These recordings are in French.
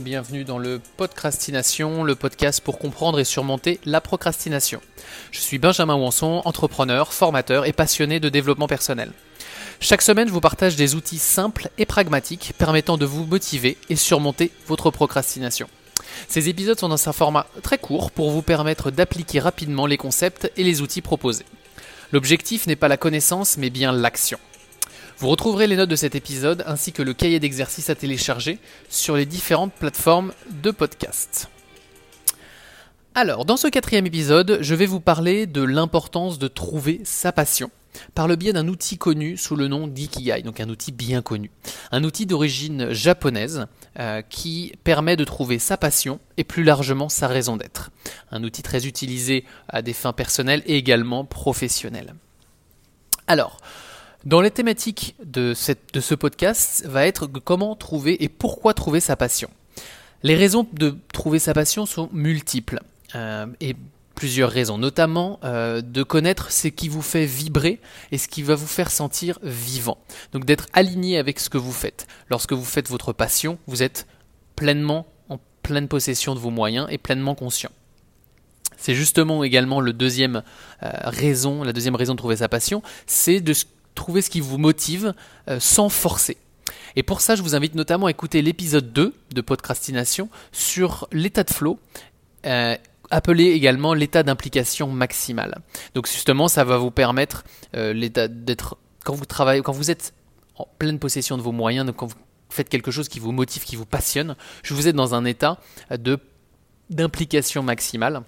bienvenue dans le Podcrastination, le podcast pour comprendre et surmonter la procrastination. Je suis Benjamin Wanson, entrepreneur, formateur et passionné de développement personnel. Chaque semaine, je vous partage des outils simples et pragmatiques permettant de vous motiver et surmonter votre procrastination. Ces épisodes sont dans un format très court pour vous permettre d'appliquer rapidement les concepts et les outils proposés. L'objectif n'est pas la connaissance mais bien l'action. Vous retrouverez les notes de cet épisode ainsi que le cahier d'exercices à télécharger sur les différentes plateformes de podcast. Alors, dans ce quatrième épisode, je vais vous parler de l'importance de trouver sa passion par le biais d'un outil connu sous le nom d'Ikigai, donc un outil bien connu. Un outil d'origine japonaise euh, qui permet de trouver sa passion et plus largement sa raison d'être. Un outil très utilisé à des fins personnelles et également professionnelles. Alors, dans les thématiques de, ce podcast va être comment trouver et pourquoi trouver sa passion. Les raisons de trouver sa passion sont multiples euh, et plusieurs raisons, notamment euh, de connaître ce qui vous fait vibrer et ce qui va vous faire sentir vivant. Donc d'être aligné avec ce que vous faites. Lorsque vous faites votre passion, vous êtes pleinement en pleine possession de vos moyens et pleinement conscient. C'est justement également le deuxième euh, raison, la deuxième raison de trouver sa passion, c'est de trouver ce qui vous motive euh, sans forcer. Et pour ça, je vous invite notamment à écouter l'épisode 2 de Podcrastination sur l'état de flow, euh, appelé également l'état d'implication maximale. Donc justement, ça va vous permettre euh, d'être quand vous travaillez, quand vous êtes en pleine possession de vos moyens, donc quand vous faites quelque chose qui vous motive, qui vous passionne, je vous êtes dans un état d'implication maximale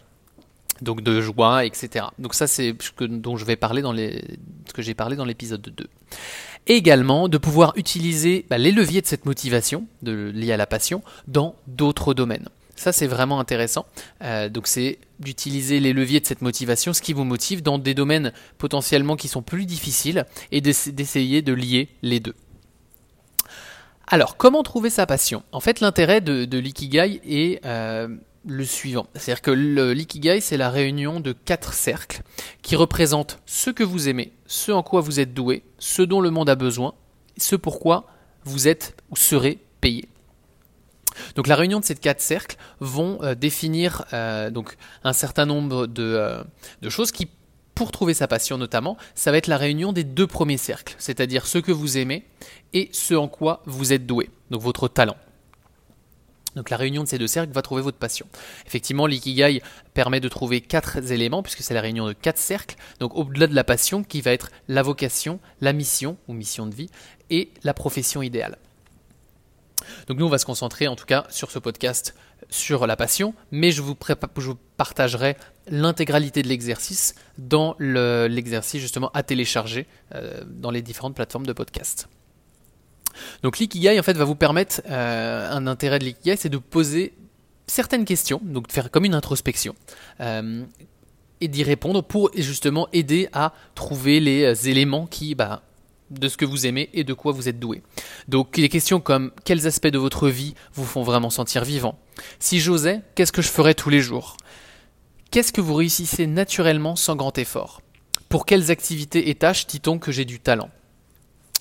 donc de joie, etc. Donc ça c'est ce dont je vais parler dans les, ce que j'ai parlé dans l'épisode 2. Et également de pouvoir utiliser bah, les leviers de cette motivation, de, liée à la passion, dans d'autres domaines. Ça c'est vraiment intéressant. Euh, donc c'est d'utiliser les leviers de cette motivation, ce qui vous motive dans des domaines potentiellement qui sont plus difficiles, et d'essayer de lier les deux. Alors, comment trouver sa passion? En fait, l'intérêt de, de l'ikigai est euh, le suivant. C'est-à-dire que l'ikigai, c'est la réunion de quatre cercles qui représentent ce que vous aimez, ce en quoi vous êtes doué, ce dont le monde a besoin, ce pourquoi vous êtes ou serez payé. Donc la réunion de ces quatre cercles vont euh, définir euh, un certain nombre euh, de choses qui, pour trouver sa passion notamment, ça va être la réunion des deux premiers cercles, c'est-à-dire ce que vous aimez et ce en quoi vous êtes doué, donc votre talent. Donc la réunion de ces deux cercles va trouver votre passion. Effectivement, l'ikigai permet de trouver quatre éléments, puisque c'est la réunion de quatre cercles. Donc au-delà de la passion, qui va être la vocation, la mission ou mission de vie, et la profession idéale. Donc nous, on va se concentrer en tout cas sur ce podcast sur la passion, mais je vous, partagerai l'intégralité de l'exercice dans l'exercice justement à télécharger euh, dans les différentes plateformes de podcast. Donc l'ikigai en fait va vous permettre euh, un intérêt de l'ikigai, c'est de poser certaines questions, donc de faire comme une introspection. Euh, et d'y répondre pour justement aider à trouver les euh, éléments qui, bah, de ce que vous aimez et de quoi vous êtes doué. Donc des questions comme quels aspects de votre vie vous font vraiment sentir vivant? Si j'osais, qu'est-ce que je ferais tous les jours? Qu'est-ce que vous réussissez naturellement sans grand effort? Pour quelles activités et tâches dit-on que j'ai du talent?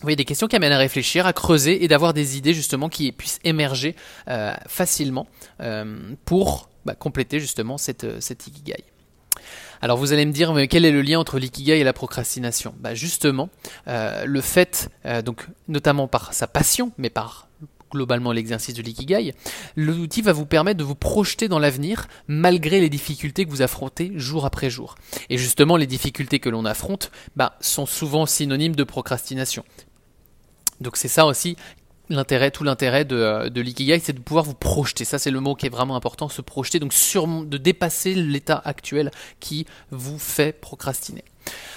Voyez, des questions qui amènent à réfléchir, à creuser et d'avoir des idées justement qui puissent émerger euh, facilement euh, pour bah, compléter justement cette, euh, cette ikigai. Alors vous allez me dire, mais quel est le lien entre l'ikigai et la procrastination? Bah Justement, le fait, donc notamment par sa passion, mais par globalement l'exercice de l'ikigai, l'outil va vous permettre de vous projeter dans l'avenir malgré les difficultés que vous affrontez jour après jour. Et justement, les difficultés que l'on affronte bah, sont souvent synonymes de procrastination. Donc c'est ça aussi l'intérêt, tout l'intérêt de, euh, de l'ikigai, c'est de pouvoir vous projeter. Ça, c'est le mot qui est vraiment important, se projeter, donc sur, de dépasser l'état actuel qui vous fait procrastiner.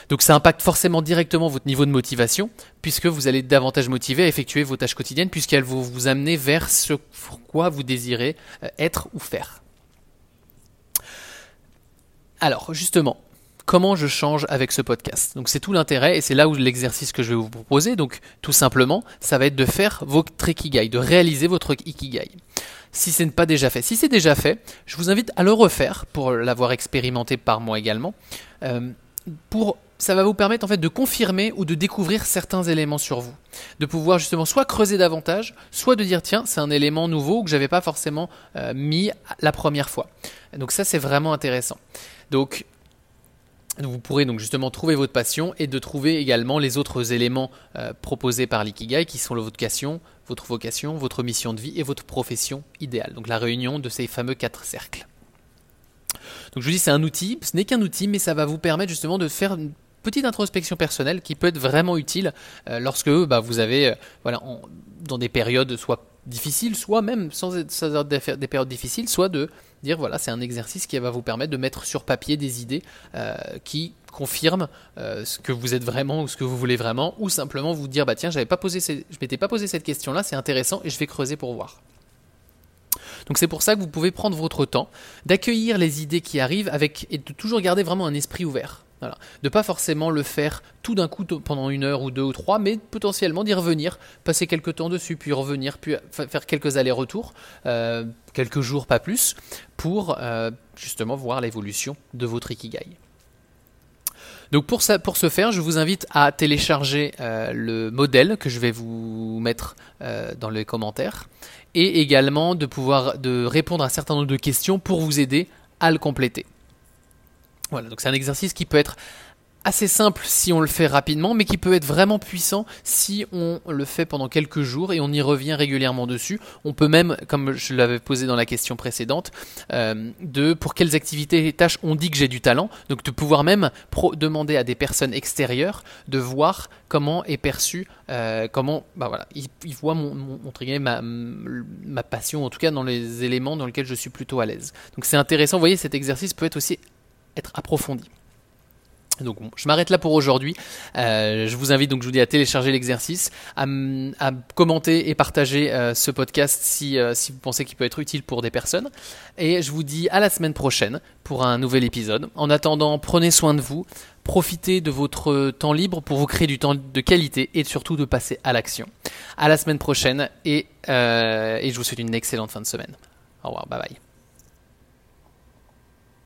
Donc ça impacte forcément directement votre niveau de motivation, puisque vous allez davantage motiver à effectuer vos tâches quotidiennes, puisqu'elles vont vous amener vers ce pourquoi vous désirez euh, être ou faire. Alors, justement, comment je change avec ce podcast. Donc c'est tout l'intérêt et c'est là où l'exercice que je vais vous proposer. Donc tout simplement, ça va être de faire votre ikigai, de réaliser votre ikigai. Si ce n'est pas déjà fait, si c'est déjà fait, je vous invite à le refaire pour l'avoir expérimenté par moi également, euh, pour ça va vous permettre en fait de confirmer ou de découvrir certains éléments sur vous, de pouvoir justement soit creuser davantage, soit de dire tiens c'est un élément nouveau que j'avais pas forcément euh, mis la première fois. Donc ça c'est vraiment intéressant. Donc vous pourrez donc justement trouver votre passion et de trouver également les autres éléments euh, proposés par l'ikigai qui sont votre vocation, votre vocation, votre mission de vie et votre profession idéale. Donc la réunion de ces fameux quatre cercles. Donc je vous dis c'est un outil, ce n'est qu'un outil mais ça va vous permettre justement de faire une petite introspection personnelle qui peut être vraiment utile euh, lorsque bah, vous avez euh, voilà dans des périodes soit difficiles, soit même sans, sans des périodes difficiles, soit de dire voilà, c'est un exercice qui va vous permettre de mettre sur papier des idées euh, qui confirment euh, ce que vous êtes vraiment ou ce que vous voulez vraiment, ou simplement vous dire bah tiens, j'avais pas posé je m'étais pas posé cette question-là, c'est intéressant et je vais creuser pour voir. Donc c'est pour ça que vous pouvez prendre votre temps, d'accueillir les idées qui arrivent avec et de toujours garder vraiment un esprit ouvert. Voilà. De pas forcément le faire tout d'un coup pendant une heure ou deux ou trois, mais potentiellement d'y revenir, passer quelques temps dessus, puis revenir, puis faire quelques allers-retours, euh, quelques jours, pas plus, pour euh, justement voir l'évolution de votre Ikigai. Donc pour, ce faire, je vous invite à télécharger euh, le modèle que je vais vous mettre dans les commentaires et également de pouvoir de répondre à un certain nombre de questions pour vous aider à le compléter. Voilà, donc c'est un exercice qui peut être assez simple si on le fait rapidement, mais qui peut être vraiment puissant si on le fait pendant quelques jours et on y revient régulièrement dessus. On peut même, comme je l'avais posé dans la question précédente, euh, de pour quelles activités et tâches on dit que j'ai du talent, donc de pouvoir même demander à des personnes extérieures de voir comment est perçu, euh, comment, bah voilà, ils, voient mon, ma passion, en tout cas dans les éléments dans lesquels je suis plutôt à l'aise. Donc c'est intéressant, vous voyez, cet exercice peut être aussi être approfondi. Donc je m'arrête là pour aujourd'hui. Euh, je vous invite donc je vous dis à télécharger l'exercice, à, commenter et partager euh, ce podcast si, euh, si vous pensez qu'il peut être utile pour des personnes. Et je vous dis à la semaine prochaine pour un nouvel épisode. En attendant, prenez soin de vous, profitez de votre temps libre pour vous créer du temps de qualité et surtout de passer à l'action. À la semaine prochaine et, et je vous souhaite une excellente fin de semaine. Au revoir, bye bye.